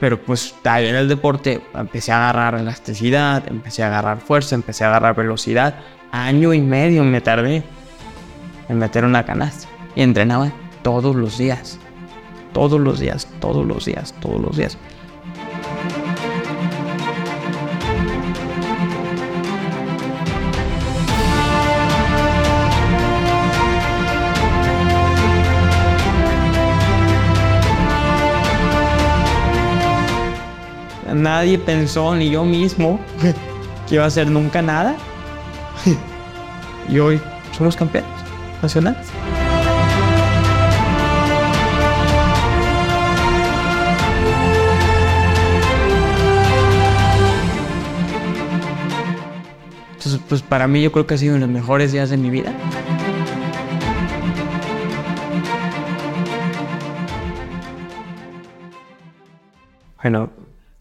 Pero pues en el deporte empecé a agarrar elasticidad, empecé a agarrar fuerza, empecé a agarrar velocidad. Año y medio me tardé en meter una canasta. Y entrenaba todos los días. Todos los días, todos los días, todos los días. Nadie pensó, ni yo mismo, que iba a hacer nunca nada. Y hoy somos campeones nacionales. Entonces, pues para mí yo creo que ha sido uno de los mejores días de mi vida. Bueno,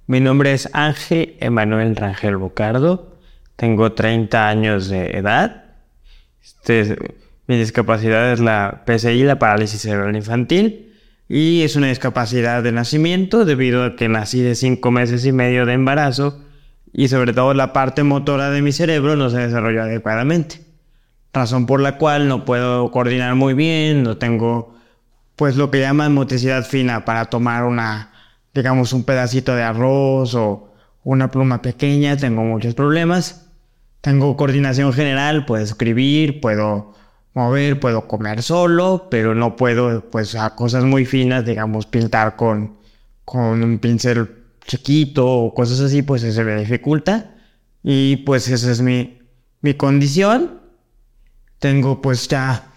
mi nombre es Ángel Emanuel Rangel Bocardo. Tengo 30 años de edad. Este, mi discapacidad es la PCI, la parálisis cerebral infantil. Y es una discapacidad de nacimiento debido a que nací de 5 meses y medio de embarazo y sobre todo la parte motora de mi cerebro no se desarrolló adecuadamente. Razón por la cual no puedo coordinar muy bien, no tengo pues lo que llaman motricidad fina para tomar una digamos, un pedacito de arroz o una pluma pequeña, tengo muchos problemas. Tengo coordinación general, puedo escribir, puedo mover, puedo comer solo, pero no puedo, pues, a cosas muy finas, digamos, pintar con, con un pincel chiquito o cosas así, pues se me dificulta. Y pues esa es mi, mi condición. Tengo pues ya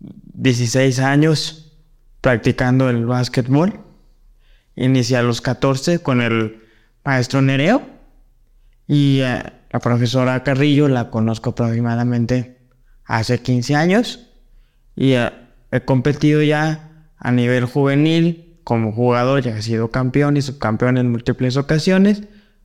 16 años practicando el básquetbol. Inicié a los 14 con el maestro Nereo. Y eh, la profesora Carrillo la conozco aproximadamente hace 15 años. Y eh, he competido ya a nivel juvenil como jugador, ya he sido campeón y subcampeón en múltiples ocasiones,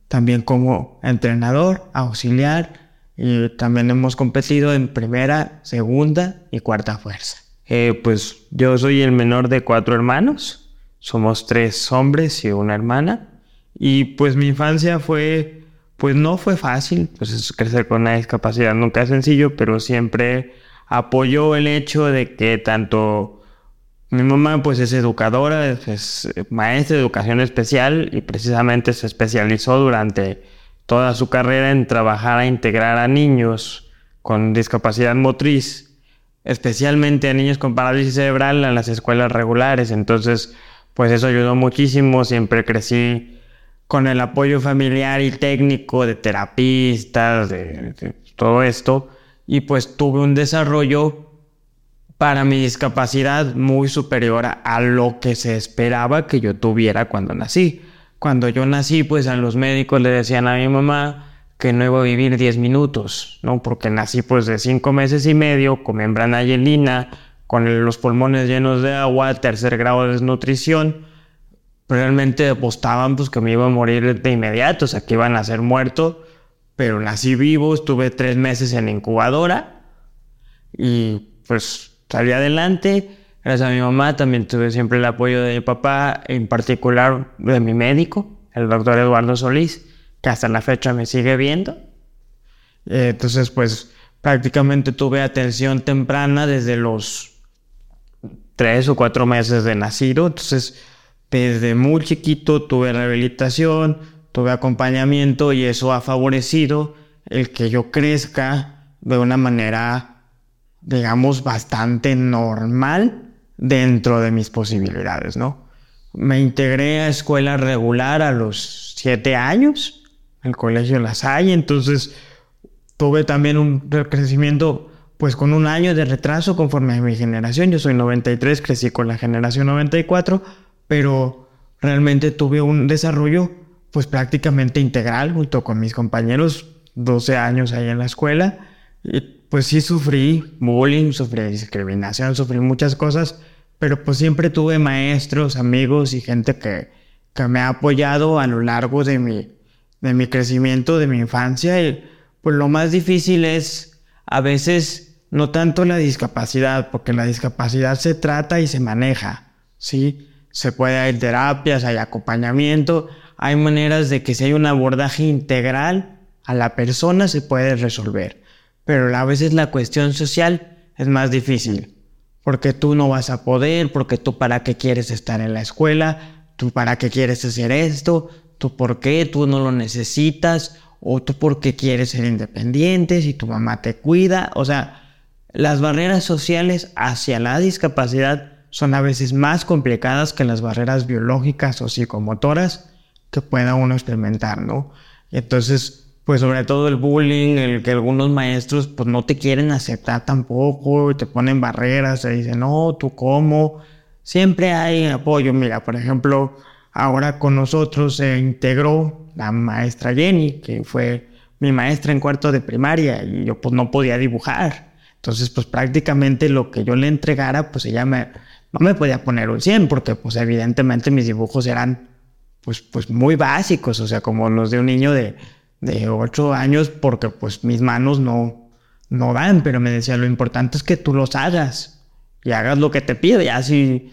también como entrenador, auxiliar y también hemos competido en primera, segunda y cuarta fuerza. Eh, pues yo soy el menor de cuatro hermanos somos tres hombres y una hermana. Y pues mi infancia fue, pues no fue fácil, pues crecer con una discapacidad nunca es sencillo, pero siempre apoyó el hecho de que tanto mi mamá pues es educadora, es maestra de educación especial y precisamente se especializó durante toda su carrera en trabajar a integrar a niños con discapacidad motriz, especialmente a niños con parálisis cerebral en las escuelas regulares. Entonces, pues eso ayudó muchísimo, siempre crecí con el apoyo familiar y técnico de terapistas, de, todo esto, y pues tuve un desarrollo para mi discapacidad muy superior a, lo que se esperaba que yo tuviera cuando nací. Cuando yo nací, pues a los médicos le decían a mi mamá que no iba a vivir 10 minutos, ¿no? Porque nací pues de 5 meses y medio con membrana hielina, con los pulmones llenos de agua, tercer grado de desnutrición, realmente apostaban pues que me iba a morir de inmediato, o sea, que iban a ser muerto, pero nací vivo, estuve tres meses en incubadora y pues salí adelante. Gracias a mi mamá también tuve siempre el apoyo de mi papá, en particular de mi médico, el doctor Eduardo Solís, que hasta la fecha me sigue viendo. Entonces, pues prácticamente tuve atención temprana desde los tres o cuatro meses de nacido. Entonces, desde muy chiquito tuve rehabilitación, tuve acompañamiento y eso ha favorecido el que yo crezca de una manera, digamos, bastante normal dentro de mis posibilidades, ¿no? Me integré a escuela regular a los siete años, el colegio Las Hay, entonces tuve también un crecimiento pues con un año de retraso conforme a mi generación. Yo soy 93, crecí con la generación 94, pero realmente tuve un desarrollo pues prácticamente integral junto con mis compañeros, 12 años ahí en la escuela. Y pues sí sufrí bullying, sufrí discriminación, sufrí muchas cosas, pero pues siempre tuve maestros, amigos y gente que, que me ha apoyado a lo largo de mi, de mi crecimiento, de mi infancia. Y pues lo más difícil es a veces no tanto la discapacidad, porque la discapacidad se trata y se maneja, ¿sí? se puede hay terapias, hay acompañamiento, hay maneras de que si hay un abordaje integral a la persona se puede resolver. Pero a veces la cuestión social es más difícil, porque tú no vas a poder, porque tú para qué quieres estar en la escuela, tú para qué quieres hacer esto, tú por qué, tú no lo necesitas, o tú por qué quieres ser independiente, si tu mamá te cuida, o sea, las barreras sociales hacia la discapacidad son a veces más complicadas que las barreras biológicas o psicomotoras que pueda uno experimentar, ¿no? Entonces, pues sobre todo el bullying, el que algunos maestros pues no te quieren aceptar tampoco, y te ponen barreras, te dicen, no, tú cómo, siempre hay apoyo, mira, por ejemplo, ahora con nosotros se integró la maestra Jenny, que fue mi maestra en cuarto de primaria, y yo pues no podía dibujar, entonces pues prácticamente lo que yo le entregara, pues ella me no me podía poner un 100 porque pues evidentemente mis dibujos eran pues, pues muy básicos, o sea, como los de un niño de, de 8 años porque pues mis manos no, no dan, pero me decía, lo importante es que tú los hagas y hagas lo que te pido y así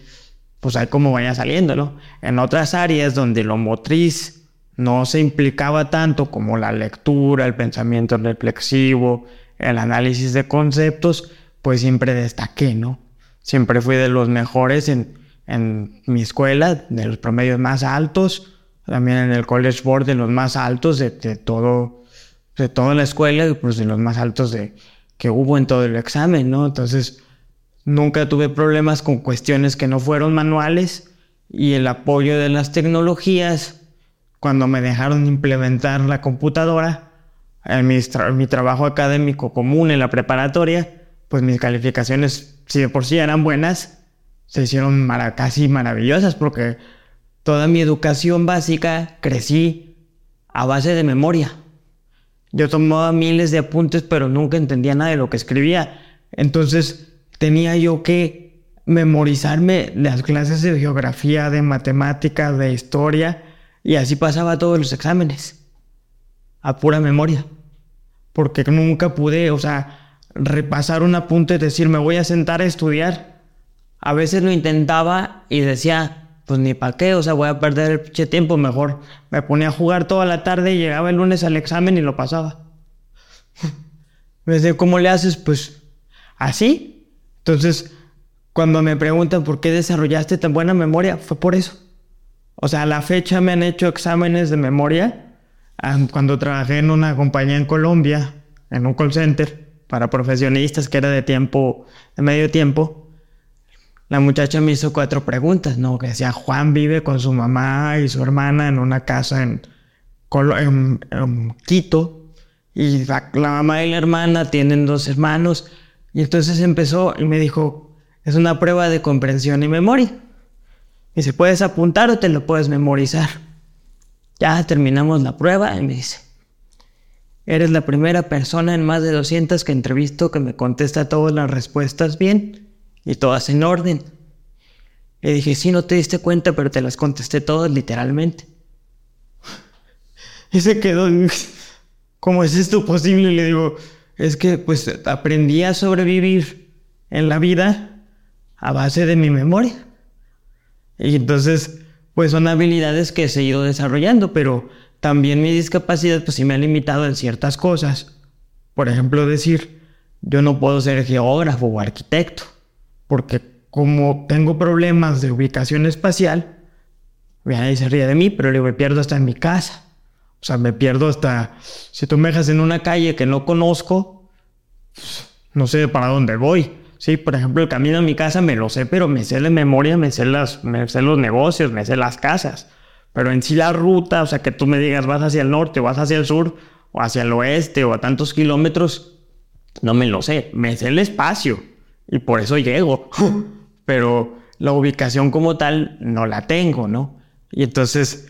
pues ahí como vaya saliendo, ¿no? En otras áreas donde lo motriz no se implicaba tanto como la lectura, el pensamiento reflexivo, el análisis de conceptos, pues siempre destaqué, ¿no? Siempre fui de los mejores en, en mi escuela, de los promedios más altos, también en el College Board de los más altos de, todo, de toda la escuela y pues de los más altos de, que hubo en todo el examen, ¿no? Entonces, nunca tuve problemas con cuestiones que no fueron manuales y el apoyo de las tecnologías, cuando me dejaron implementar la computadora, en mi, trabajo académico común en la preparatoria, pues mis calificaciones si de por sí eran buenas, se hicieron casi maravillosas porque toda mi educación básica crecí a base de memoria. Yo tomaba miles de apuntes, pero nunca entendía nada de lo que escribía. Entonces tenía yo que memorizarme las clases de geografía, de matemática, de historia, y así pasaba todos los exámenes, a pura memoria, porque nunca pude, o sea, repasar un apunte y decir, me voy a sentar a estudiar. A veces lo intentaba y decía, pues ni para qué, o sea, voy a perder el pinche tiempo, mejor me ponía a jugar toda la tarde y llegaba el lunes al examen y lo pasaba. me decía, ¿cómo le haces? Pues así. Entonces, cuando me preguntan por qué desarrollaste tan buena memoria, fue por eso. O sea, a la fecha me han hecho exámenes de memoria. Ah, cuando trabajé en una compañía en Colombia, en un call center, para profesionistas que era de tiempo, de medio tiempo, la muchacha me hizo cuatro preguntas, ¿no? Que decía, Juan vive con su mamá y su hermana en una casa en, Quito, y la, mamá y la hermana tienen dos hermanos, y entonces empezó y me dijo, es una prueba de comprensión y memoria. Y si puedes apuntar o te lo puedes memorizar. Ya terminamos la prueba y me dice, Eres la primera persona en más de 200 que entrevisto que me contesta todas las respuestas bien y todas en orden. Le dije, sí, no te diste cuenta, pero te las contesté todas literalmente. Y se quedó, ¿cómo es esto posible? le digo, es que pues aprendí a sobrevivir en la vida a base de mi memoria. Y entonces, pues son habilidades que he seguido desarrollando, pero también mi discapacidad pues sí me ha limitado en ciertas cosas. Por ejemplo, decir, yo no puedo ser geógrafo o arquitecto, porque como tengo problemas de ubicación espacial, nadie se ríe de mí, pero me pierdo hasta en mi casa. O sea, me pierdo hasta, si tú me dejas en una calle que no conozco, no sé para dónde voy. Sí, por ejemplo, el camino a mi casa me lo sé, pero me sé de memoria, me sé, las, me sé los negocios, me sé las casas. Pero en sí la ruta, o sea, que tú me digas vas hacia el norte vas hacia el sur o hacia el oeste o a tantos kilómetros, no me lo sé. Me sé el espacio y por eso llego. Pero la ubicación como tal no la tengo, ¿no? Y entonces,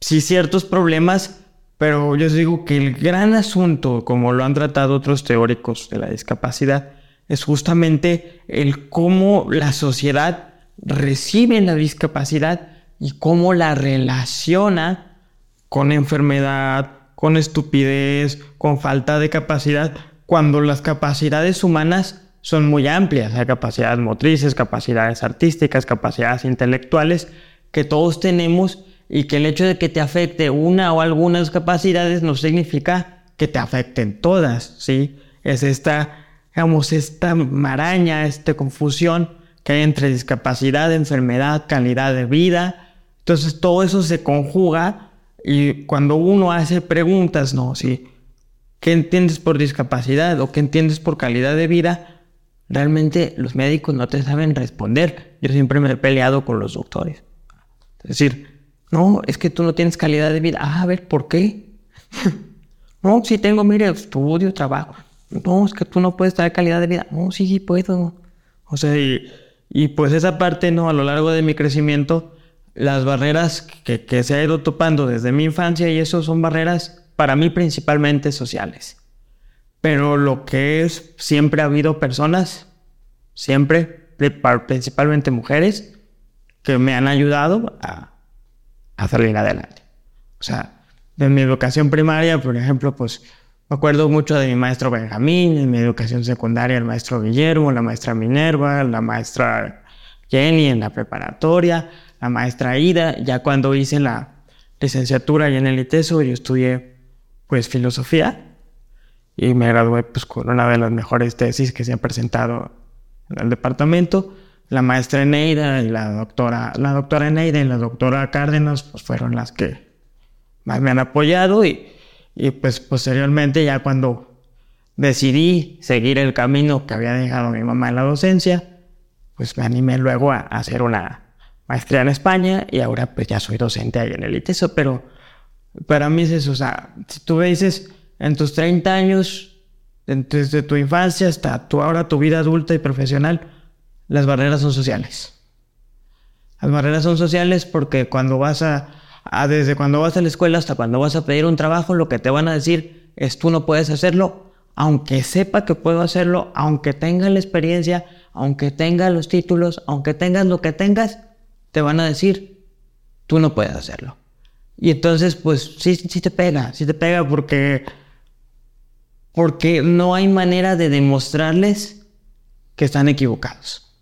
sí ciertos problemas, pero yo digo que el gran asunto, como lo han tratado otros teóricos de la discapacidad, es justamente el cómo la sociedad recibe la discapacidad y cómo la relaciona con enfermedad, con estupidez, con falta de capacidad, cuando las capacidades humanas son muy amplias. Hay capacidades motrices, capacidades artísticas, capacidades intelectuales que todos tenemos y que el hecho de que te afecte una o algunas capacidades no significa que te afecten todas, ¿sí? Es esta, digamos, esta maraña, esta confusión que hay entre discapacidad, enfermedad, calidad de vida. Entonces todo eso se conjuga y cuando uno hace preguntas, ¿no? ¿Sí? ¿Qué entiendes por discapacidad o qué entiendes por calidad de vida? Realmente los médicos no te saben responder. Yo siempre me he peleado con los doctores. Es decir, no, es que tú no tienes calidad de vida. Ah, a ver, ¿por qué? no, si tengo, mire, estudio, trabajo. No, es que tú no puedes tener calidad de vida. No, sí, sí puedo. O sea, y, y pues esa parte, ¿no? A lo largo de mi crecimiento, las barreras que, que se ha ido topando desde mi infancia y eso son barreras para mí principalmente sociales. Pero lo que es, siempre ha habido personas, siempre, principalmente mujeres, que me han ayudado a, a salir adelante. O sea, de mi educación primaria, por ejemplo, pues me acuerdo mucho de mi maestro Benjamín, en mi educación secundaria el maestro Guillermo, la maestra Minerva, la maestra Jenny en la preparatoria, la maestra Ida. Ya cuando hice la licenciatura y en el ITESO, yo estudié pues filosofía y me gradué pues con una de las mejores tesis que se han presentado en el departamento. La maestra Eneida y la doctora, la doctora Eneida y la doctora Cárdenas pues fueron las que más me han apoyado y y pues posteriormente ya cuando decidí seguir el camino que había dejado mi mamá en la docencia, pues me animé luego a, hacer una maestría en España y ahora pues ya soy docente ahí en el ITESO, pero para mí es eso, o sea, si tú me dices en tus 30 años, desde tu infancia hasta tu, ahora tu vida adulta y profesional, las barreras son sociales. Las barreras son sociales porque cuando vas a, Ah, desde cuando vas a la escuela hasta cuando vas a pedir un trabajo, lo que te van a decir es tú no puedes hacerlo, aunque sepa que puedo hacerlo, aunque tenga la experiencia, aunque tenga los títulos, aunque tengas lo que tengas, te van a decir tú no puedes hacerlo. Y entonces, pues sí, sí te pega, sí te pega porque, porque no hay manera de demostrarles que están equivocados.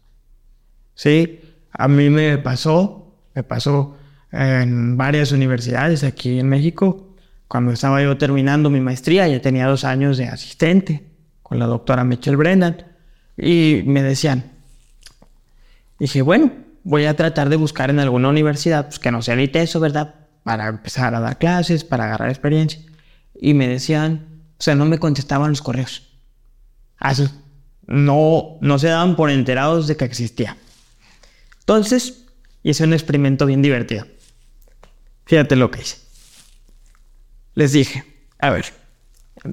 ¿Sí? A mí me pasó, me pasó en varias universidades aquí en México. Cuando estaba yo terminando mi maestría, ya tenía dos años de asistente con la doctora Michelle Brennan. Y me decían, dije, bueno, voy a tratar de buscar en alguna universidad pues, que no sea ni eso, ¿verdad? Para empezar a dar clases, para agarrar experiencia. Y me decían, o sea, no me contestaban los correos. Así, no, no se daban por enterados de que existía. Entonces, hice un experimento bien divertido. Fíjate lo que hice. Les dije, a ver,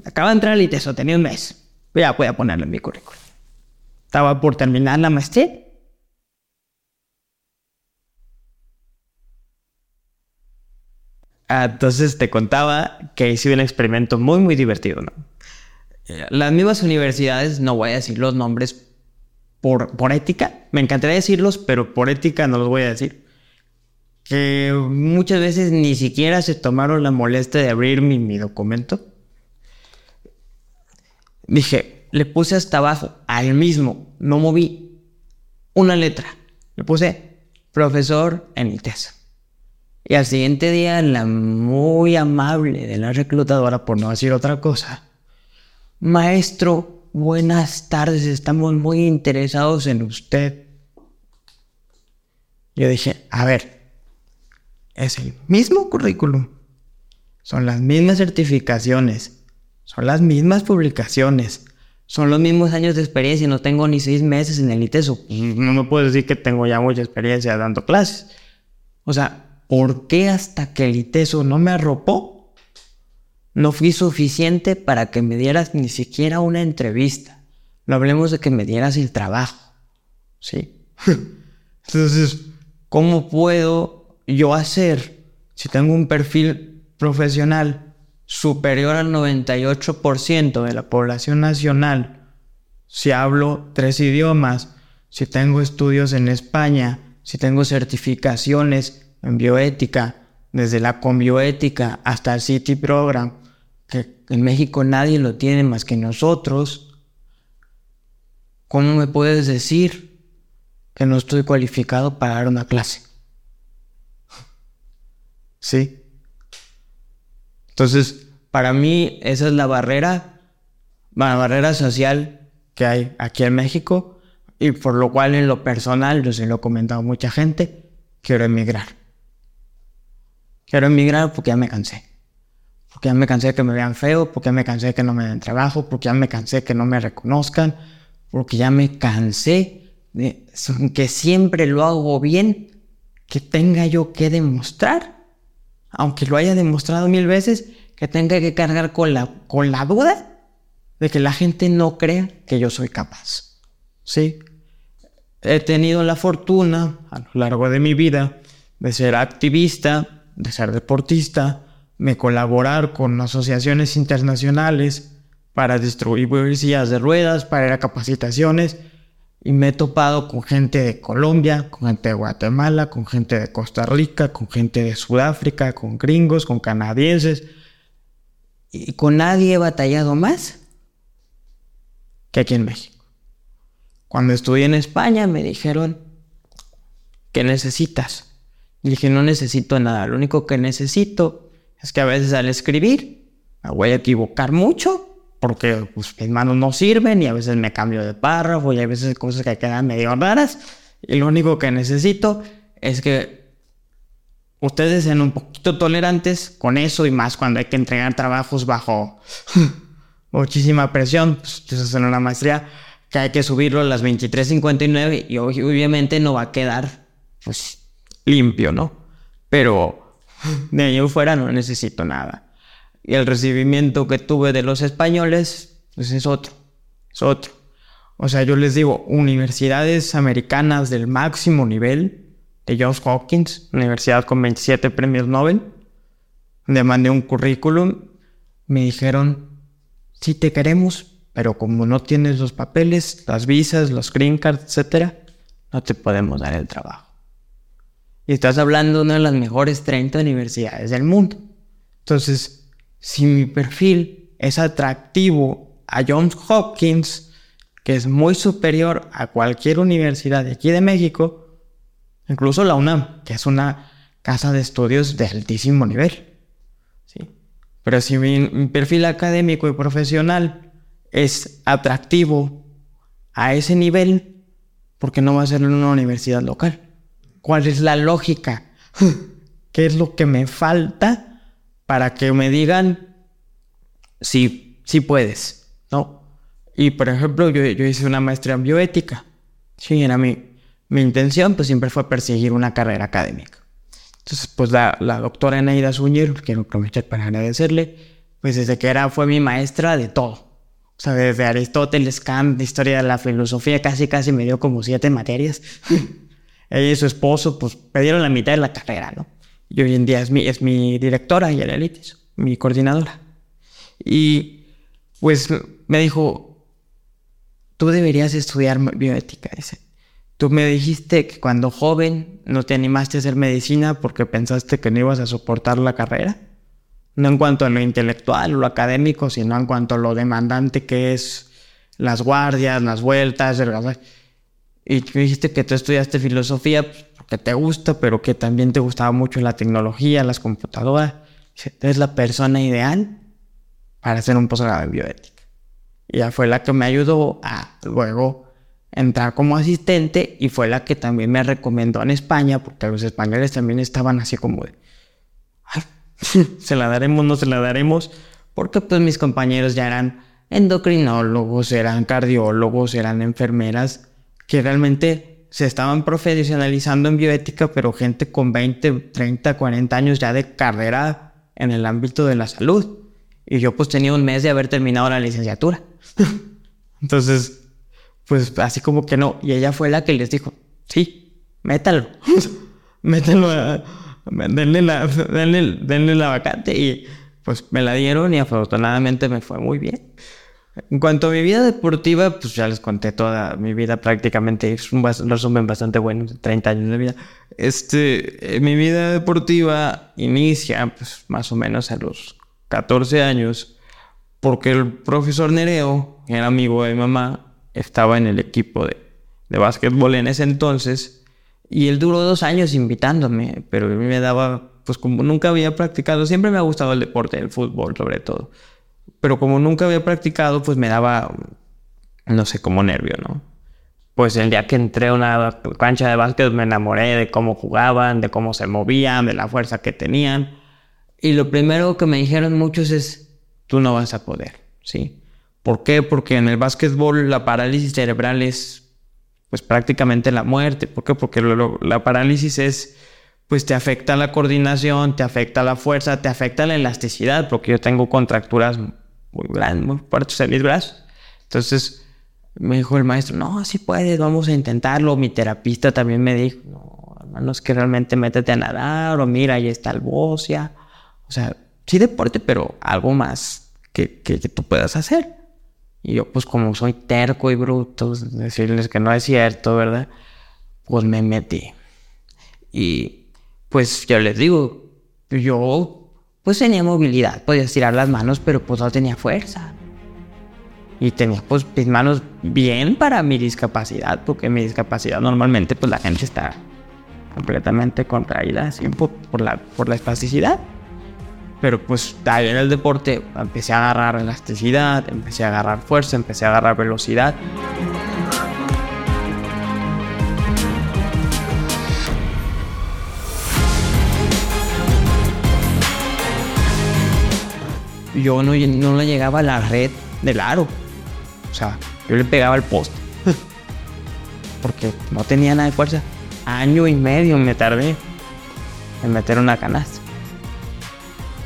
acaba de entrar al ITESO, tenía un mes. Ya voy a ponerlo en mi currículum. Estaba por terminar la maestría. Ah, entonces te contaba que hice un experimento muy, muy divertido, ¿no? Eh, las mismas universidades, no voy a decir los nombres por, por ética, me encantaría decirlos, pero por ética no los voy a decir que muchas veces ni siquiera se tomaron la molestia de abrir mi, documento. Dije, le puse hasta abajo, al mismo, no moví una letra. Le puse profesor en ITES. Y al siguiente día, la muy amable de la reclutadora, por no decir otra cosa, maestro, buenas tardes, estamos muy interesados en usted. Yo dije, a ver, es el mismo currículum. Son las mismas certificaciones. Son las mismas publicaciones. Son los mismos años de experiencia. No tengo ni seis meses en el ITESO. No me puedo decir que tengo ya mucha experiencia dando clases. O sea, ¿por qué hasta que el ITESO no me arropó? No fui suficiente para que me dieras ni siquiera una entrevista. No hablemos de que me dieras el trabajo. ¿Sí? Entonces, ¿cómo puedo yo hacer, si tengo un perfil profesional superior al 98% de la población nacional, si hablo tres idiomas, si tengo estudios en España, si tengo certificaciones en bioética, desde la conbioética hasta el City Program, que en México nadie lo tiene más que nosotros, ¿cómo me puedes decir que no estoy cualificado para dar una clase? Sí. Entonces, para mí esa es la barrera, la barrera social que hay aquí en México y por lo cual en lo personal, yo se lo he comentado a mucha gente, quiero emigrar. Quiero emigrar porque ya me cansé. Porque ya me cansé de que me vean feo, porque ya me cansé de que no me den trabajo, porque ya me cansé de que no me reconozcan, porque ya me cansé de que siempre lo hago bien, que tenga yo que demostrar, aunque lo haya demostrado mil veces, que tenga que cargar con la, con la duda de que la gente no crea que yo soy capaz. ¿Sí? He tenido la fortuna a lo largo de mi vida de ser activista, de ser deportista, de colaborar con asociaciones internacionales para distribuir sillas de ruedas, para ir a capacitaciones. Y me he topado con gente de Colombia, con gente de Guatemala, con gente de Costa Rica, con gente de Sudáfrica, con gringos, con canadienses. Y con nadie he batallado más que aquí en México. Cuando estudié en España me dijeron, ¿qué necesitas? Y dije, no necesito nada, lo único que necesito es que a veces al escribir me voy a equivocar mucho porque pues, mis manos no sirven y a veces me cambio de párrafo y a veces cosas que quedan medio raras. Y lo único que necesito es que ustedes sean un poquito tolerantes con eso y más cuando hay que entregar trabajos bajo muchísima presión. Pues, ustedes hacen una maestría que hay que subirlo a las 23.59 y obviamente no va a quedar pues limpio, ¿no? Pero de ahí fuera no necesito nada. Y el recibimiento que tuve de los españoles, pues es otro, es otro. O sea, yo les digo, universidades americanas del máximo nivel, de Johns Hopkins, universidad con 27 premios Nobel, le mandé un currículum, me dijeron, sí te queremos, pero como no tienes los papeles, las visas, los green cards, etc., no te podemos dar el trabajo. Y estás hablando de una de las mejores 30 universidades del mundo. Entonces, si mi perfil es atractivo a Johns Hopkins, que es muy superior a cualquier universidad de aquí de México, incluso la UNAM, que es una casa de estudios de altísimo nivel. ¿sí? Pero si mi perfil académico y profesional es atractivo a ese nivel, porque no va a ser en una universidad local? ¿Cuál es la lógica? ¿Qué es lo que me falta para que me digan si, si puedes? ¿No? Y por ejemplo, yo, hice una maestría en bioética. Sí, era mi, mi intención, pues siempre fue perseguir una carrera académica. Entonces, pues la, la doctora Eneida Zúñer, quiero aprovechar para agradecerle, pues desde que era, fue mi maestra de todo. O sea, desde Aristóteles, Kant, historia de la filosofía, casi casi me dio como siete materias. Ella y su esposo, pues, perdieron la mitad de la carrera, ¿no? Y hoy en día es mi, es mi directora y el elitis, mi coordinadora. Y, pues, me dijo, tú deberías estudiar bioética, dice. Tú me dijiste que cuando joven no te animaste a hacer medicina porque pensaste que no ibas a soportar la carrera no en cuanto a lo intelectual o lo académico, sino en cuanto a lo demandante que es las guardias, las vueltas. Y tú dijiste que tú estudiaste filosofía porque te gusta, pero que también te gustaba mucho la tecnología, las computadoras. Eres la persona ideal para hacer un posgrado en bioética. Y ella fue la que me ayudó a luego entrar como asistente y fue la que también me recomendó en España, porque los españoles también estaban así como de, se la daremos, no se la daremos, porque pues mis compañeros ya eran endocrinólogos, eran cardiólogos, eran enfermeras, que realmente se estaban profesionalizando en bioética, pero gente con 20, 30, 40 años ya de carrera en el ámbito de la salud. Y yo pues tenía un mes de haber terminado la licenciatura. Entonces, pues así como que no. Y ella fue la que les dijo, sí, métalo. métalo denle la, denle, la vacante y pues me la dieron y afortunadamente me fue muy bien. En cuanto a mi vida deportiva, pues ya les conté toda mi vida prácticamente, es un resumen bastante bueno, 30 años de vida. Este, eh, mi vida deportiva inicia pues más o menos a los 14 años, porque el profesor Nereo, que era amigo de mi mamá, estaba en el equipo de, de básquetbol en ese entonces y él duró dos años invitándome, pero a mí me daba, pues como nunca había practicado, siempre me ha gustado el deporte, el fútbol sobre todo, pero como nunca había practicado, pues me daba, no sé, como nervio, ¿no? Pues el día que entré a una cancha de básquet me enamoré de cómo jugaban, de cómo se movían, de la fuerza que tenían. Y lo primero que me dijeron muchos es, tú no vas a poder, ¿sí? ¿Por qué? Porque en el básquetbol la parálisis cerebral es pues prácticamente la muerte. ¿Por qué? Porque la parálisis es, pues te afecta la coordinación, te afecta la fuerza, te afecta la elasticidad, porque yo tengo contracturas muy grandes, muy fuertes en mis brazos. Entonces me dijo el maestro, no, si puedes, vamos a intentarlo. Mi terapista también me dijo, no, hermano, es que realmente métete a nadar, o mira, ahí está el bocia. O sea, sí deporte, pero algo más que, que tú puedas hacer. Y yo, pues como soy terco y bruto, decirles que no es cierto, ¿verdad? Pues me metí. Y pues yo les digo, yo pues tenía movilidad, podía estirar las manos, pero pues no tenía fuerza. Y tenía pues mis manos bien para mi discapacidad, porque mi discapacidad normalmente pues la gente está completamente contraída, así por, la, por la espasticidad. Pero pues ahí en el deporte empecé a agarrar elasticidad, empecé a agarrar fuerza, empecé a agarrar velocidad. Yo no, le llegaba a la red del aro. O sea, yo le pegaba el poste. Porque no tenía nada de fuerza. Año y medio me tardé en meter una canasta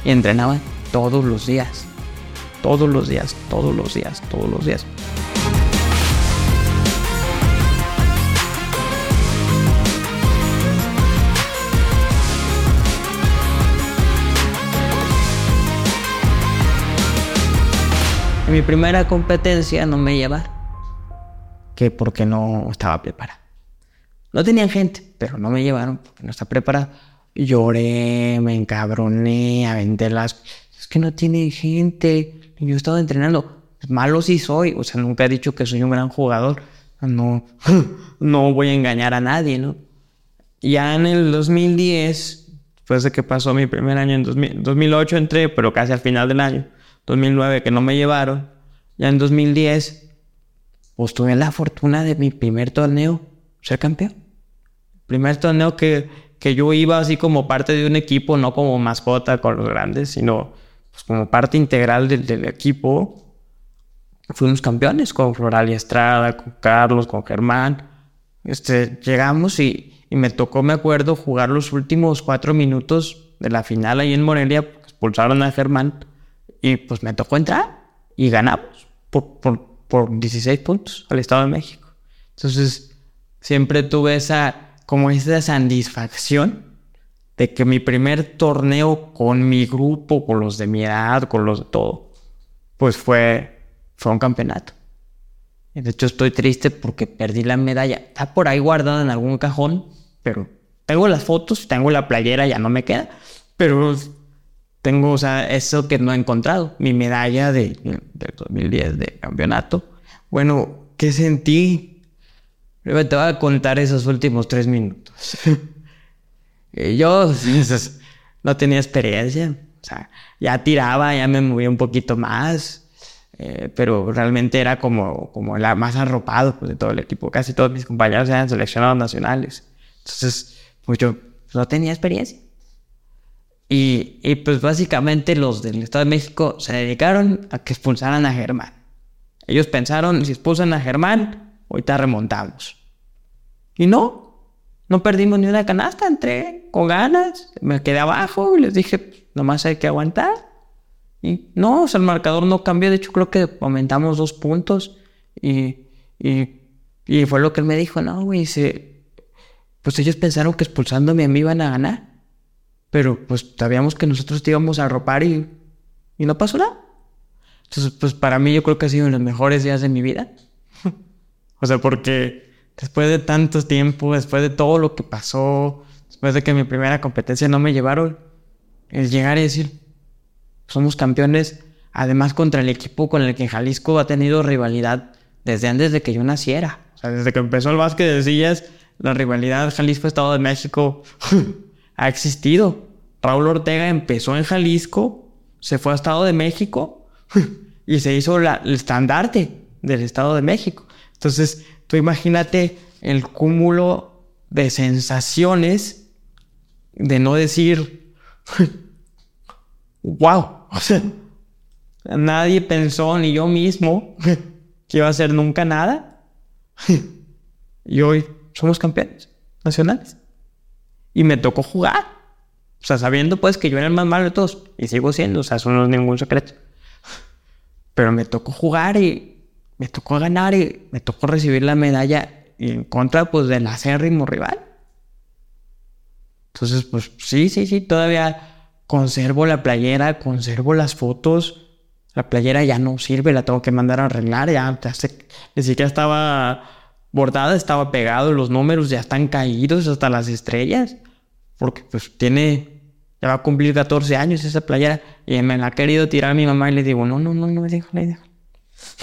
y entrenaba todos los días. Todos los días, todos los días, todos los días. En mi primera competencia no me llevaron. Que porque no estaba preparado. No tenían gente, pero no me llevaron porque no estaba preparado lloré, me encabroné, aventé las... Es que no tiene gente. Yo he estado entrenando. Malo sí soy. O sea, nunca he dicho que soy un gran jugador. No, no voy a engañar a nadie, ¿no? Ya en el 2010, después de que pasó mi primer año, en 2008 entré, pero casi al final del año. 2009 que no me llevaron. Ya en 2010, pues tuve la fortuna de mi primer torneo ser campeón. Primer torneo que que yo iba así como parte de un equipo, no como mascota con los grandes, sino pues, como parte integral del, equipo. Fuimos campeones con Floral y Estrada, con Carlos, con Germán. Este, llegamos y, y, me tocó, me acuerdo, jugar los últimos cuatro minutos de la final ahí en Morelia, expulsaron a Germán y pues me tocó entrar y ganamos por, por, por 16 puntos al Estado de México. Entonces, siempre tuve esa como esa satisfacción de que mi primer torneo con mi grupo, con los de mi edad, con los de todo, pues fue, fue un campeonato. De hecho, estoy triste porque perdí la medalla. Está por ahí guardada en algún cajón, pero tengo las fotos, tengo la playera, ya no me queda. Pero tengo, o sea, eso que no he encontrado. Mi medalla de, del 2010 de campeonato. Bueno, ¿qué sentí? Te voy a contar esos últimos tres minutos. Yo no tenía experiencia. O sea, ya tiraba, ya me movía un poquito más. Eh, pero realmente era como, como la más arropado pues, de todo el equipo. Casi todos mis compañeros eran seleccionados nacionales. Entonces, pues yo no tenía experiencia. Y, pues básicamente los del Estado de México se dedicaron a que expulsaran a Germán. Ellos pensaron, si expulsan a Germán, ahorita remontamos. Y no, no perdimos ni una canasta, entré con ganas, me quedé abajo y les dije, nomás hay que aguantar. Y no, o sea, el marcador no cambió, de hecho creo que aumentamos dos puntos y, y, y fue lo que él me dijo, no, güey, pues ellos pensaron que expulsándome a mí iban a ganar, pero pues sabíamos que nosotros te íbamos a arropar y, y no pasó nada. Entonces, pues para mí yo creo que ha sido los mejores días de mi vida. o sea, porque después de tanto tiempo, después de todo lo que pasó, después de que mi primera competencia no me llevaron, el llegar y decir, somos campeones, además contra el equipo con el que Jalisco ha tenido rivalidad desde antes de que yo naciera. O sea, desde que empezó el básquet de sillas, la rivalidad Jalisco-Estado de México ha existido. Raúl Ortega empezó en Jalisco, se fue a Estado de México y se hizo el estandarte del Estado de México. Entonces, tú imagínate el cúmulo de sensaciones de no decir, wow, o sea, nadie pensó, ni yo mismo, que iba a hacer nunca nada. y hoy somos campeones nacionales. Y me tocó jugar. O sea, sabiendo pues que yo era el más malo de todos. Y sigo siendo, o sea, eso no es ningún secreto. Pero me tocó jugar y me tocó ganar y me tocó recibir la medalla en contra pues del acérrimo rival. Entonces, pues sí, sí, sí, todavía conservo la playera, conservo las fotos. La playera ya no sirve, la tengo que mandar a arreglar, ya, ya ni siquiera estaba bordada, estaba pegado, los números ya están caídos hasta las estrellas, porque pues tiene, ya va a cumplir 14 años esa playera y me la ha querido tirar mi mamá y le digo, no, no, no, no, déjala, déjala.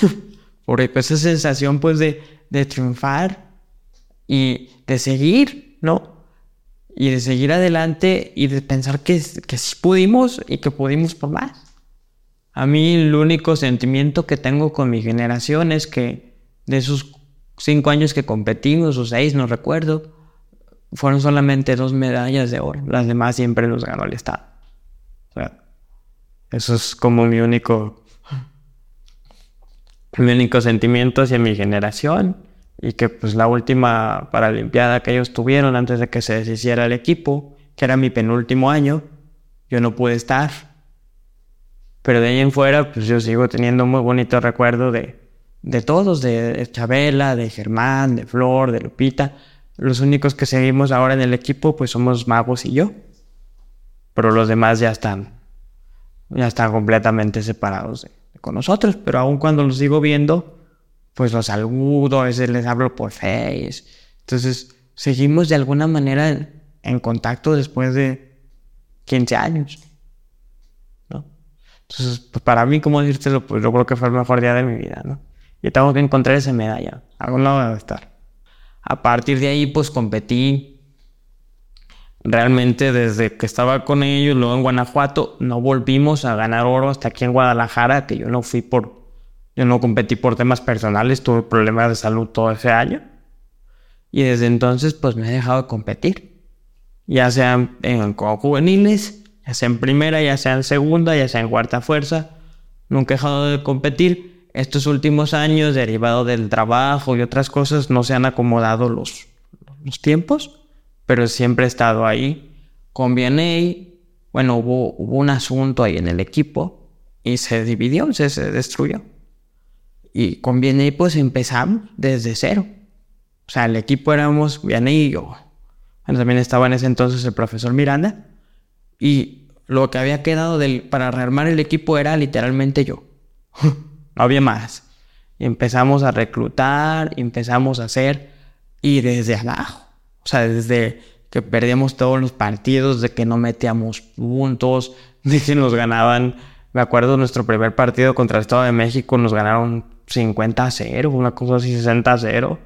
porque pues esa sensación pues de, de triunfar y de seguir, ¿no? Y de seguir adelante y de pensar que, que sí pudimos y que pudimos por más. A mí el único sentimiento que tengo con mi generación es que de esos cinco años que competimos, o seis, no recuerdo, fueron solamente dos medallas de oro. Las demás siempre los ganó el Estado. Eso es como mi único, mi único sentimiento hacia mi generación. Y que pues la última Paralimpiada que ellos tuvieron antes de que se deshiciera el equipo, que era mi penúltimo año, yo no pude estar. Pero de ahí en fuera, pues yo sigo teniendo muy bonito recuerdo de, de todos, de Chabela, de Germán, de Flor, de Lupita. Los únicos que seguimos ahora en el equipo pues somos Magos y yo. Pero los demás ya están, ya están completamente separados con nosotros. Pero aún cuando los sigo viendo, pues los saludo, a veces les hablo por Face. Entonces seguimos de alguna manera en, contacto después de 15 años. ¿no? Entonces, pues para mí, como decírtelo, pues yo creo que fue el mejor día de mi vida, ¿no? y tengo que encontrar esa medalla. A algún lado debe estar. A partir de ahí, pues competí realmente desde que estaba con ellos, luego en Guanajuato, no volvimos a ganar oro hasta aquí en Guadalajara, que yo no fui por, yo no competí por temas personales, tuve problemas de salud todo ese año. Y desde entonces, pues me he dejado de competir. Ya sea en juveniles, ya sea en primera, ya sea en segunda, ya sea en cuarta fuerza. Nunca he dejado de competir estos últimos años, derivado del trabajo y otras cosas, no se han acomodado los, los tiempos, pero siempre he estado ahí. Con BNA, bueno, hubo, hubo un asunto ahí en el equipo y se dividió, se, se destruyó. Y con BNA pues empezamos desde cero. O sea, el equipo éramos BNA y yo. Bueno, también estaba en ese entonces el profesor Miranda. Y lo que había quedado del, para rearmar el equipo era literalmente yo. no había más. Empezamos a reclutar, empezamos a hacer, y desde abajo, o sea, desde que perdíamos todos los partidos, de que no metíamos puntos, de que nos ganaban, me acuerdo nuestro primer partido contra el Estado de México, nos ganaron 50 a 0, una cosa así, 60 a 0.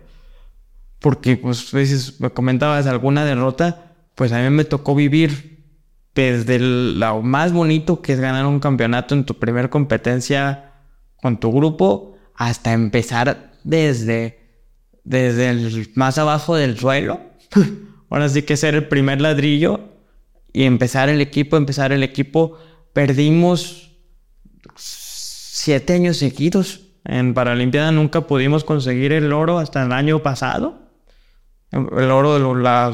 Porque, pues, veces me comentabas alguna derrota, pues a mí me tocó vivir desde lo más bonito que es ganar un campeonato en tu primer competencia con tu grupo hasta empezar desde, desde el más abajo del suelo. Ahora sí que ser el primer ladrillo y empezar el equipo, empezar el equipo. Perdimos siete años seguidos. En Paralimpiada nunca pudimos conseguir el oro hasta el año pasado. El oro de la,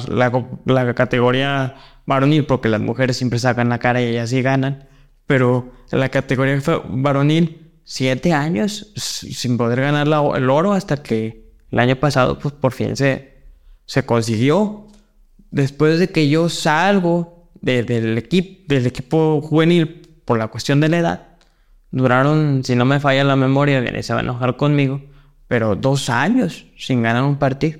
la, categoría varonil, porque las mujeres siempre sacan la cara y ellas sí ganan. Pero la categoría varonil siete años sin poder ganar el oro hasta que el año pasado, pues por fin se, se consiguió. Después de que yo salgo del, equipo, del equipo juvenil por la cuestión de la edad, duraron, si no me falla la memoria, bien, se va a enojar conmigo, pero dos años sin ganar un partido.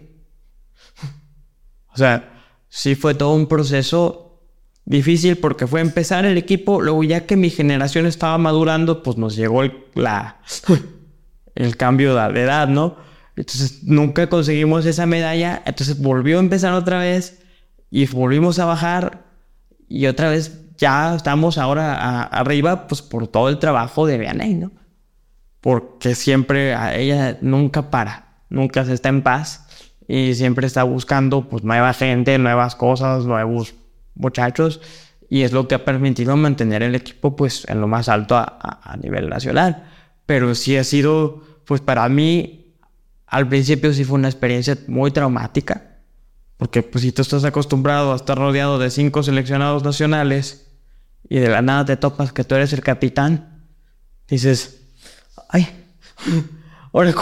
o sea, sí fue todo un proceso difícil porque fue empezar el equipo, luego ya que mi generación estaba madurando, pues nos llegó la, el cambio de edad, ¿no? Entonces nunca conseguimos esa medalla, entonces volvió a empezar otra vez y volvimos a bajar y otra vez ya estamos ahora arriba pues por todo el trabajo de Vianney, ¿no? Porque siempre ella nunca para, nunca se está en paz y siempre está buscando pues nueva gente, nuevas cosas, nuevos muchachos y es lo que ha permitido mantener el equipo pues en lo más alto a, a nivel nacional. Pero sí ha sido pues para mí al principio sí fue una experiencia muy traumática, porque pues si tú estás acostumbrado a estar rodeado de cinco seleccionados nacionales y de la nada te topas que tú eres el capitán, dices, ay, ahora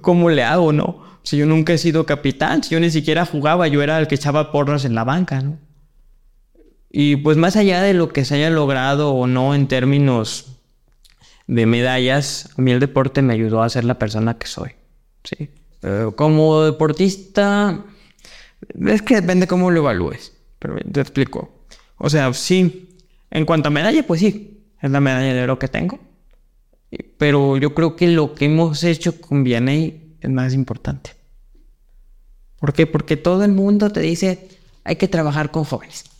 cómo, le hago, ¿no? Si yo nunca he sido capitán, si yo ni siquiera jugaba, yo era el que echaba porras en la banca, ¿no? Y pues más allá de lo que se haya logrado o no en términos de medallas, a mí el deporte me ayudó a ser la persona que soy. Sí. como deportista, es que depende cómo lo evalúes. Pero te explico. O sea, sí, en cuanto a medalla, pues sí, es la medalla de oro que tengo. Pero yo creo que lo que hemos hecho con Vianney es más importante. ¿Por qué? Porque todo el mundo te dice, hay que trabajar con jóvenes.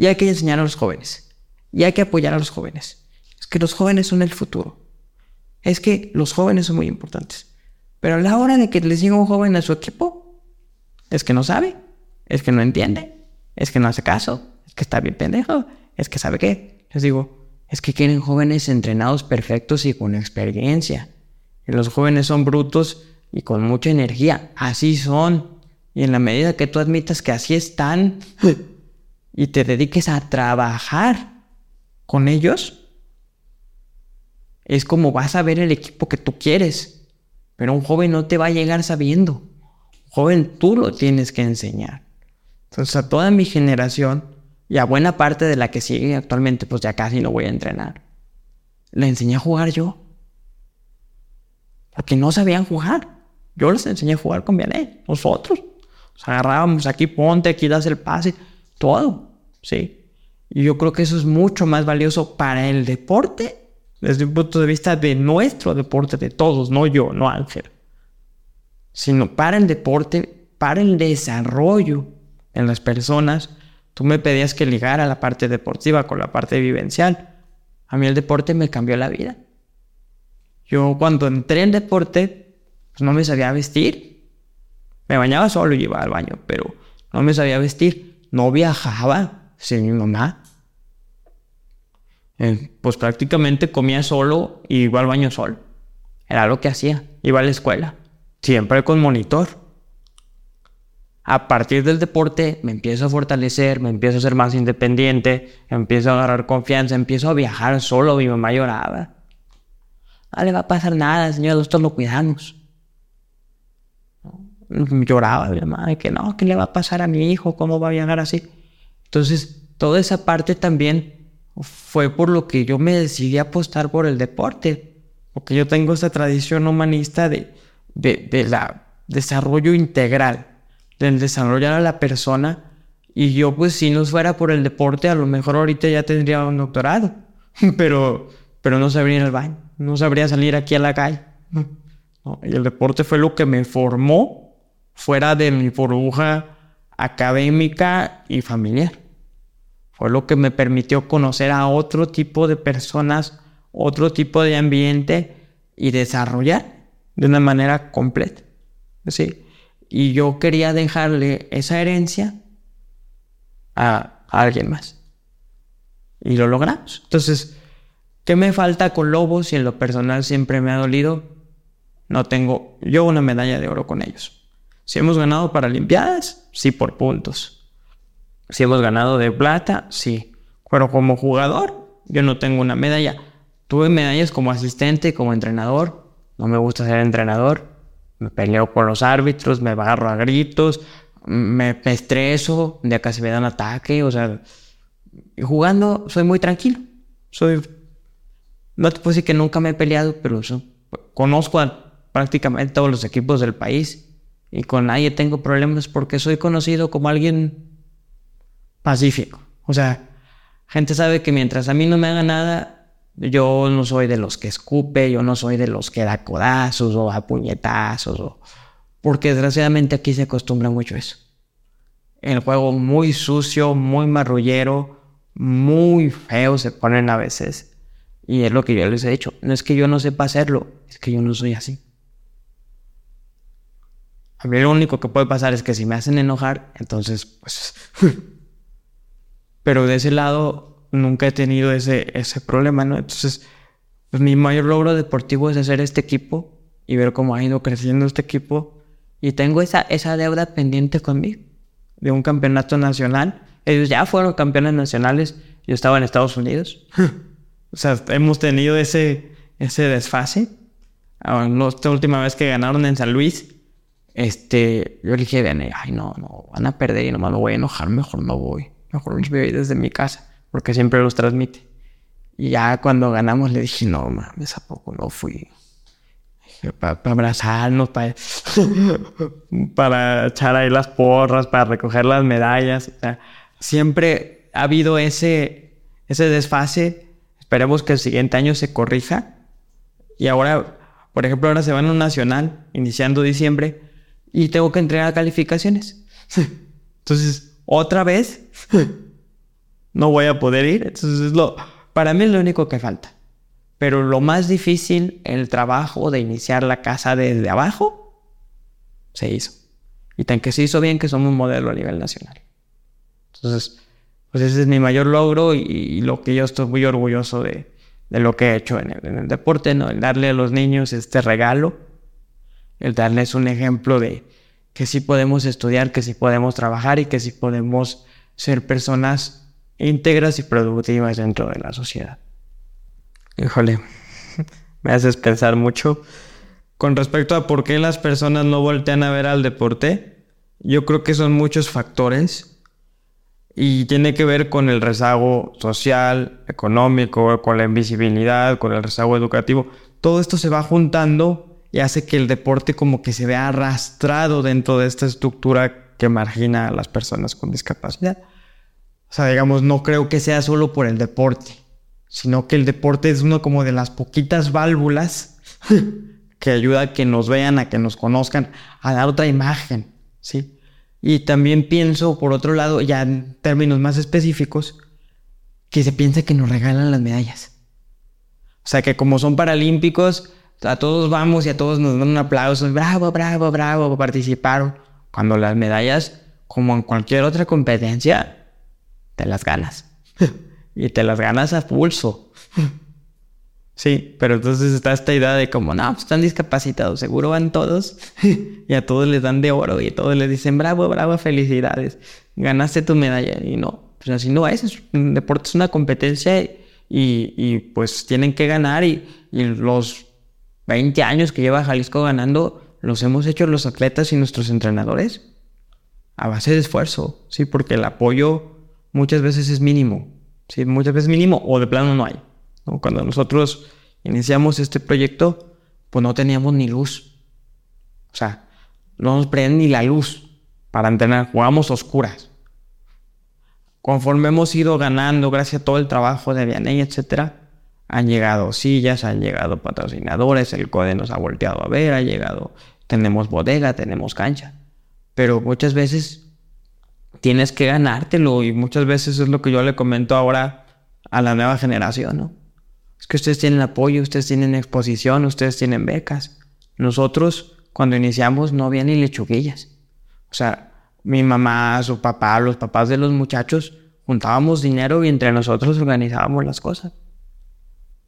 Y hay que enseñar a los jóvenes. Y hay que apoyar a los jóvenes. Es que los jóvenes son el futuro. Es que los jóvenes son muy importantes. Pero a la hora de que le diga un joven a su equipo, es que no sabe, es que no entiende, es que no hace caso, es que está bien pendejo, es que sabe qué. Les digo, es que quieren jóvenes entrenados perfectos y con experiencia. Y los jóvenes son brutos y con mucha energía. Así son. Y en la medida que tú admitas que así están y te dediques a trabajar con ellos, es como vas a ver el equipo que tú quieres. Pero un joven no te va a llegar sabiendo. Joven, tú lo tienes que enseñar. Entonces a toda mi generación y a buena parte de la que sigue actualmente, pues ya casi no voy a entrenar. Le enseñé a jugar yo. Porque no sabían jugar. Yo les enseñé a jugar con Vianney, nosotros. Nos agarrábamos aquí, ponte, aquí das el pase, todo. Sí. Y yo creo que eso es mucho más valioso para el deporte desde un punto de vista de nuestro deporte, de todos, no yo, no Ángel, sino para el deporte, para el desarrollo en las personas. Tú me pedías que ligara la parte deportiva con la parte vivencial. A mí el deporte me cambió la vida. Yo cuando entré en deporte, pues no me sabía vestir. Me bañaba solo y iba al baño, pero no me sabía vestir. No viajaba sin mi mamá. Eh, pues prácticamente comía solo y iba al baño solo. Era lo que hacía. Iba a la escuela. Siempre con monitor. A partir del deporte me empiezo a fortalecer, me empiezo a ser más independiente, empiezo a agarrar confianza, empiezo a viajar solo. Mi mamá lloraba. No le va a pasar nada, señor, nosotros lo cuidamos. Lloraba mi mamá, que no, ¿qué le va a pasar a mi hijo? ¿Cómo va a viajar así? Entonces, toda esa parte también fue por lo que yo me decidí a apostar por el deporte, porque yo tengo esta tradición humanista de, de, la desarrollo integral, del desarrollar a la persona, y yo pues si no fuera por el deporte, a lo mejor ahorita ya tendría un doctorado, pero, pero no sabría ir al baño, no sabría salir aquí a la calle. Y el deporte fue lo que me formó fuera de mi burbuja académica y familiar. Fue lo que me permitió conocer a otro tipo de personas, otro tipo de ambiente y desarrollar de una manera completa. ¿sí? Y yo quería dejarle esa herencia a, alguien más. Y lo logramos. Entonces, ¿qué me falta con Lobos? Y en lo personal siempre me ha dolido. No tengo yo una medalla de oro con ellos. Si hemos ganado para Olimpiadas, sí por puntos. Si hemos ganado de plata, sí. Pero como jugador, yo no tengo una medalla. Tuve medallas como asistente, como entrenador. No me gusta ser entrenador. Me peleo con los árbitros, me agarro a gritos, me, estreso, de acá se me dan ataque. O sea, jugando soy muy tranquilo. Soy. No te puedo decir que nunca me he peleado, pero conozco a prácticamente todos los equipos del país y con nadie tengo problemas porque soy conocido como alguien pacífico. O sea, gente sabe que mientras a mí no me haga nada, Yo no soy de los que escupe, yo no soy de los que da codazos o a puñetazos, porque desgraciadamente aquí se acostumbra mucho eso. El juego muy sucio, muy marrullero, muy feo se ponen a veces. Y es lo que yo les he dicho. No es que yo no sepa hacerlo, es que yo no soy así. A mí lo único que puede pasar es que si me hacen enojar, entonces, pues... Pero de ese lado nunca he tenido ese, ese problema, ¿no? Entonces, pues mi mayor logro deportivo es hacer este equipo y ver cómo ha ido creciendo este equipo. Y tengo esa, esa deuda pendiente conmigo de un campeonato nacional. Ellos ya fueron campeones nacionales. Yo estaba en Estados Unidos. o sea, hemos tenido ese, ese desfase. Ah, esta última vez que ganaron en San Luis, este, yo le dije, ay, no, no, van a perder y nomás me voy a enojar, mejor no voy. Mejor me voy desde mi casa, porque siempre los transmite. Y ya cuando ganamos le dije, no mames, ¿a poco no fui? Para abrazarnos, para, para echar ahí las porras, para recoger las medallas. siempre ha habido ese, ese desfase. Esperemos que el siguiente año se corrija. Y ahora, por ejemplo, ahora se van a un nacional, iniciando diciembre y tengo que entregar calificaciones. Entonces, otra vez, no voy a poder ir. Entonces, lo, para mí es lo único que falta. Pero lo más difícil, el trabajo de iniciar la casa desde abajo, se hizo. Y tan que se hizo bien que somos un modelo a nivel nacional. Entonces, pues ese es mi mayor logro y, lo que yo estoy muy orgulloso de, de lo que he hecho en el, en el deporte, ¿no? El darle a los niños este regalo el darles un ejemplo de que sí podemos estudiar, que sí podemos trabajar y que sí podemos ser personas íntegras y productivas dentro de la sociedad. Híjole, me haces pensar mucho. Con respecto a por qué las personas no voltean a ver al deporte, yo creo que son muchos factores y tiene que ver con el rezago social, económico, con la invisibilidad, con el rezago educativo. Todo esto se va juntando y hace que el deporte como que se vea arrastrado dentro de esta estructura que margina a las personas con discapacidad. O sea, digamos, no creo que sea solo por el deporte, sino que el deporte es uno como de las poquitas válvulas que ayuda a que nos vean, a que nos conozcan, a dar otra imagen, ¿sí? Y también pienso, por otro lado, ya en términos más específicos, que se piensa que nos regalan las medallas. O sea, que como son paralímpicos, a todos vamos y a todos nos dan un aplauso. Bravo, bravo, bravo, participaron. Cuando las medallas, como en cualquier otra competencia, te las ganas. y te las ganas a pulso. sí, pero entonces está esta idea de como, no, pues están discapacitados, seguro van todos. y a todos les dan de oro y a todos les dicen, bravo, bravo, felicidades. Ganaste tu medalla. Y no, pues así no es. Un deporte es una competencia y, y pues tienen que ganar y, y los 20 años que lleva Jalisco ganando, los hemos hecho los atletas y nuestros entrenadores a base de esfuerzo, ¿sí? Porque el apoyo muchas veces es mínimo, ¿sí? Muchas veces mínimo o de plano no hay. Cuando nosotros iniciamos este proyecto, pues no teníamos ni luz. O sea, no nos prenden ni la luz para entrenar, jugamos oscuras. Conforme hemos ido ganando, gracias a todo el trabajo de Vianney, etcétera, han llegado sillas, han llegado patrocinadores, el CODE nos ha volteado a ver, ha llegado, tenemos bodega, tenemos cancha. Pero muchas veces tienes que ganártelo y muchas veces es lo que yo le comento ahora a la nueva generación, ¿no? Es que ustedes tienen apoyo, ustedes tienen exposición, ustedes tienen becas. Nosotros, cuando iniciamos, no había ni lechuguillas. O sea, mi mamá, su papá, los papás de los muchachos, juntábamos dinero y entre nosotros organizábamos las cosas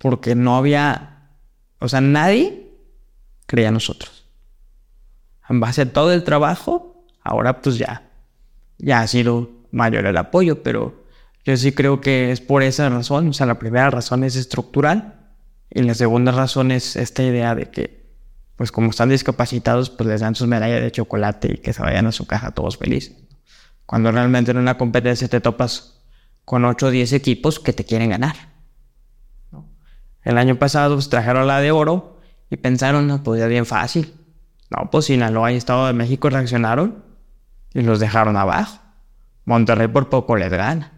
porque no había, o sea, nadie creía en nosotros. En base a todo el trabajo, ahora pues ya, ya ha sido mayor el apoyo, pero yo sí creo que es por esa razón, o sea, la primera razón es estructural y la segunda razón es esta idea de que, pues como están discapacitados, pues les dan sus medallas de chocolate y que se vayan a su casa todos felices. Cuando realmente en una competencia te topas con 8 o 10 equipos que te quieren ganar. El año pasado pues, trajeron la de oro y pensaron, no, pues ya bien fácil. No, pues Sinaloa y Estado de México reaccionaron y los dejaron abajo. Monterrey por poco les gana.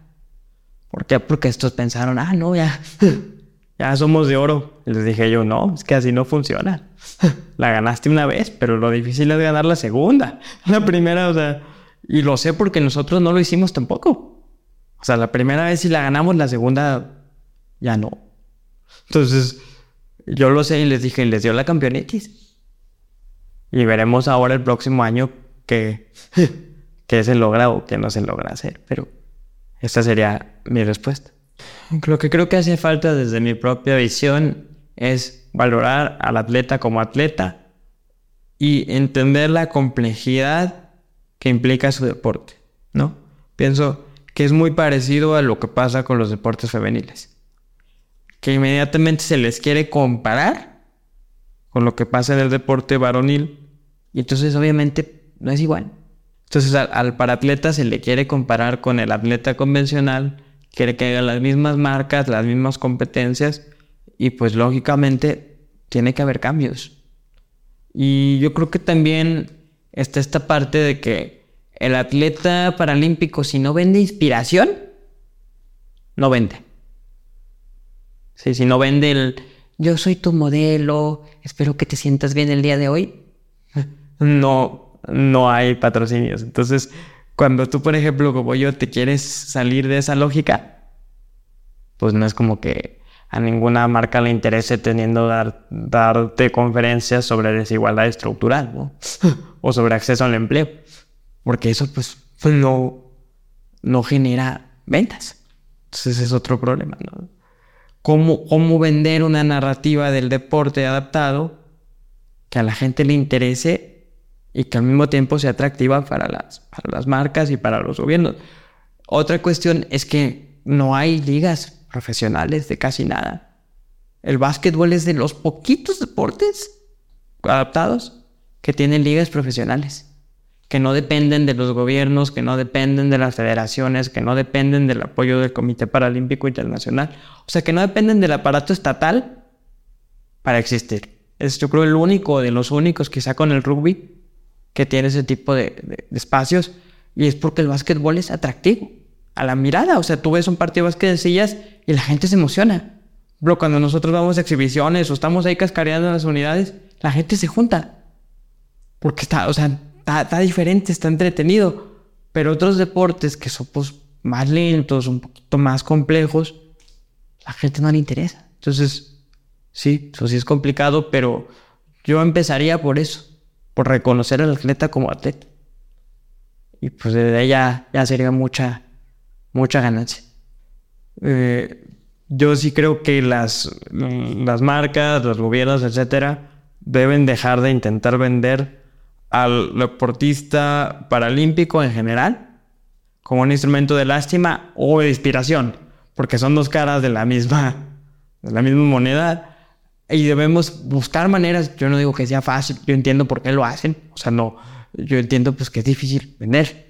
¿Por qué? Porque estos pensaron, ah, no, ya, ya somos de oro. Les dije yo, no, es que así no funciona. la ganaste una vez, pero lo difícil es ganar la segunda. La primera, o sea, y lo sé porque nosotros no lo hicimos tampoco. O sea, la primera vez sí la ganamos, la segunda ya no. Entonces, yo lo sé y les dije, les dio la campeonitis. Y veremos ahora el próximo año qué, qué se logra o qué no se logra hacer. Pero esta sería mi respuesta. Lo que creo que hace falta desde mi propia visión es valorar al atleta como atleta y entender la complejidad que implica su deporte, ¿no? Pienso que es muy parecido a lo que pasa con los deportes femeniles, que inmediatamente se les quiere comparar con lo que pasa en el deporte varonil y entonces obviamente no es igual. Entonces al, paratleta se le quiere comparar con el atleta convencional quiere que haya las mismas marcas, las mismas competencias y pues lógicamente tiene que haber cambios. Y yo creo que también está esta parte de que el atleta paralímpico si no vende inspiración, no vende. Sí, si no vende el yo soy tu modelo, espero que te sientas bien el día de hoy, no, no hay patrocinios. Entonces, cuando tú, por ejemplo, como yo, te quieres salir de esa lógica, pues no es como que a ninguna marca le interese teniendo dar, darte conferencias sobre desigualdad estructural, ¿no? o sobre acceso al empleo. Porque eso, pues, no, no genera ventas. Entonces es otro problema, ¿no? ¿Cómo, ¿Cómo vender una narrativa del deporte adaptado que a la gente le interese y que al mismo tiempo sea atractiva para las, para las marcas y para los gobiernos. Otra cuestión es que no hay ligas profesionales de casi nada. El básquetbol es de los poquitos deportes adaptados que tienen ligas profesionales, que no dependen de los gobiernos, que no dependen de las federaciones, que no dependen del apoyo del Comité Paralímpico Internacional, o sea, que no dependen del aparato estatal para existir. Es yo creo el único de los únicos, quizá con el rugby, que tiene ese tipo de, espacios y es porque el básquetbol es atractivo a la mirada. O sea, tú ves un partido de básquet de sillas y la gente se emociona. Pero cuando nosotros vamos a exhibiciones o estamos ahí cascareando en las unidades, la gente se junta. Porque está, o sea, está, diferente, está entretenido. Pero otros deportes que son pues, más lentos, un poquito más complejos, la gente no le interesa. Entonces, sí, eso sí es complicado, pero yo empezaría por eso por reconocer al atleta como atleta. Y pues desde ahí ya, sería mucha, mucha ganancia. Eh, yo sí creo que las, las marcas, los gobiernos, etcétera, deben dejar de intentar vender al deportista paralímpico en general como un instrumento de lástima o de inspiración, porque son dos caras de la misma, la misma moneda y debemos buscar maneras, yo no digo que sea fácil, yo entiendo por qué lo hacen, o sea, no, yo entiendo pues que es difícil vender,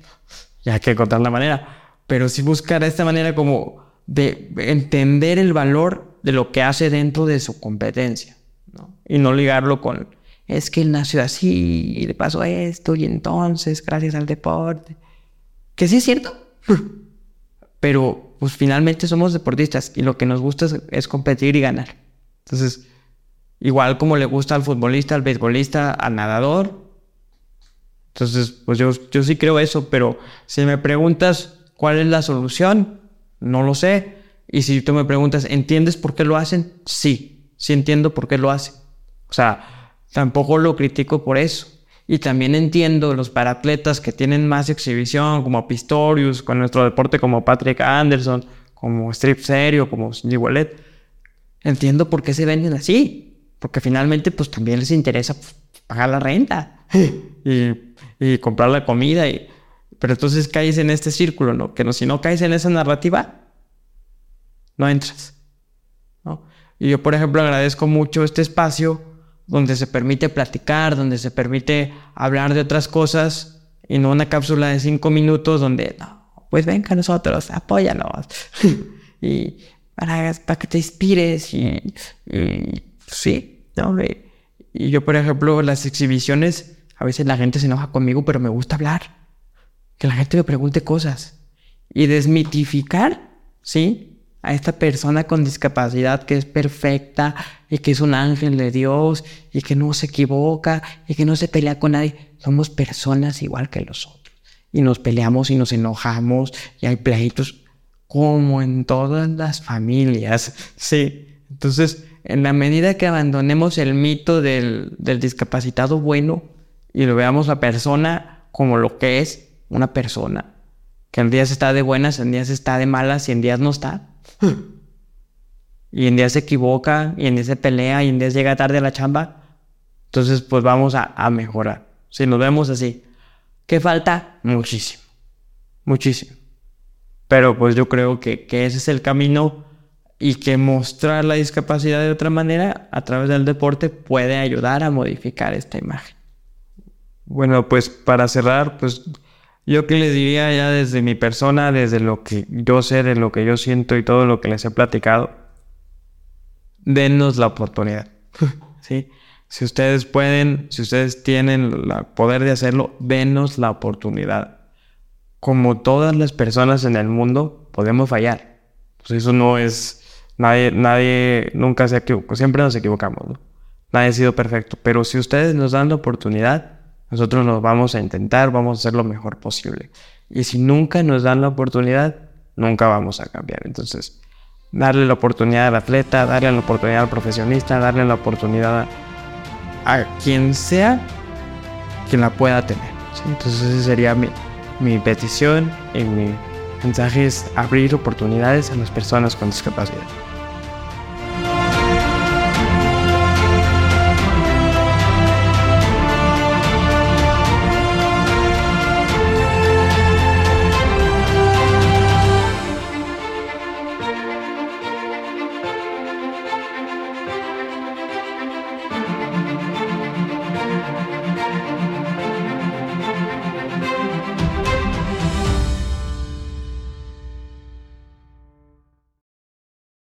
ya hay que encontrar la manera, pero sí buscar esta manera como de entender el valor de lo que hace dentro de su competencia, ¿no? Y no ligarlo con, es que él nació así y le pasó esto y entonces, gracias al deporte, que sí es cierto, pero pues finalmente somos deportistas y lo que nos gusta es competir y ganar. Entonces, Igual como le gusta al futbolista, al beisbolista, al nadador. Entonces, pues yo, yo sí creo eso, pero si me preguntas cuál es la solución, no lo sé. Y si tú me preguntas, ¿entiendes por qué lo hacen? Sí, sí entiendo por qué lo hacen. O sea, tampoco lo critico por eso. Y también entiendo los paratletas que tienen más exhibición, como Pistorius, con nuestro deporte como Patrick Anderson, como Strip Serio, como Wallet. Entiendo por qué se venden así. Porque finalmente, pues también les interesa pues, pagar la renta y, comprar la comida. Y... Pero entonces caes en este círculo, ¿no? Que no, si no caes en esa narrativa, no entras. ¿no? Y yo, por ejemplo, agradezco mucho este espacio donde se permite platicar, donde se permite hablar de otras cosas y no una cápsula de cinco minutos donde, no, pues venga a nosotros, apóyanos. y para, para, que te inspires y sí, ¿no? Y yo, por ejemplo, las exhibiciones, a veces la gente se enoja conmigo, pero me gusta hablar. Que la gente me pregunte cosas. Y desmitificar, ¿sí? a esta persona con discapacidad que es perfecta y que es un ángel de Dios y que no se equivoca y que no se pelea con nadie. Somos personas igual que los otros. Y nos peleamos y nos enojamos y hay pleitos como en todas las familias. Sí. Entonces, en la medida que abandonemos el mito del, del discapacitado bueno y lo veamos a persona como lo que es una persona, que en días está de buenas, en días está de malas y en días no está. Y en días se equivoca, y en días se pelea, y en días llega tarde a la chamba. Entonces, pues vamos a, mejorar. Si nos vemos así. ¿Qué falta? Muchísimo. Muchísimo. Pero pues yo creo que, que ese es el camino y que mostrar la discapacidad de otra manera a través del deporte puede ayudar a modificar esta imagen. Bueno, pues para cerrar, pues yo que les diría ya desde mi persona, desde lo que yo sé, de lo que yo siento y todo lo que les he platicado, denos la oportunidad. ¿sí? Si ustedes pueden, si ustedes tienen el poder de hacerlo, denos la oportunidad. Como todas las personas en el mundo, podemos fallar. Pues eso no es, nadie, nadie nunca se equivoca, siempre nos equivocamos. Nadie ha sido perfecto, pero si ustedes nos dan la oportunidad, nosotros nos vamos a intentar, vamos a hacer lo mejor posible. Y si nunca nos dan la oportunidad, nunca vamos a cambiar. Entonces, darle la oportunidad al atleta, darle la oportunidad al profesionista, darle la oportunidad a, quien sea quien la pueda tener. Entonces, esa sería mi, mi petición y mi mensaje es abrir oportunidades a las personas con discapacidad.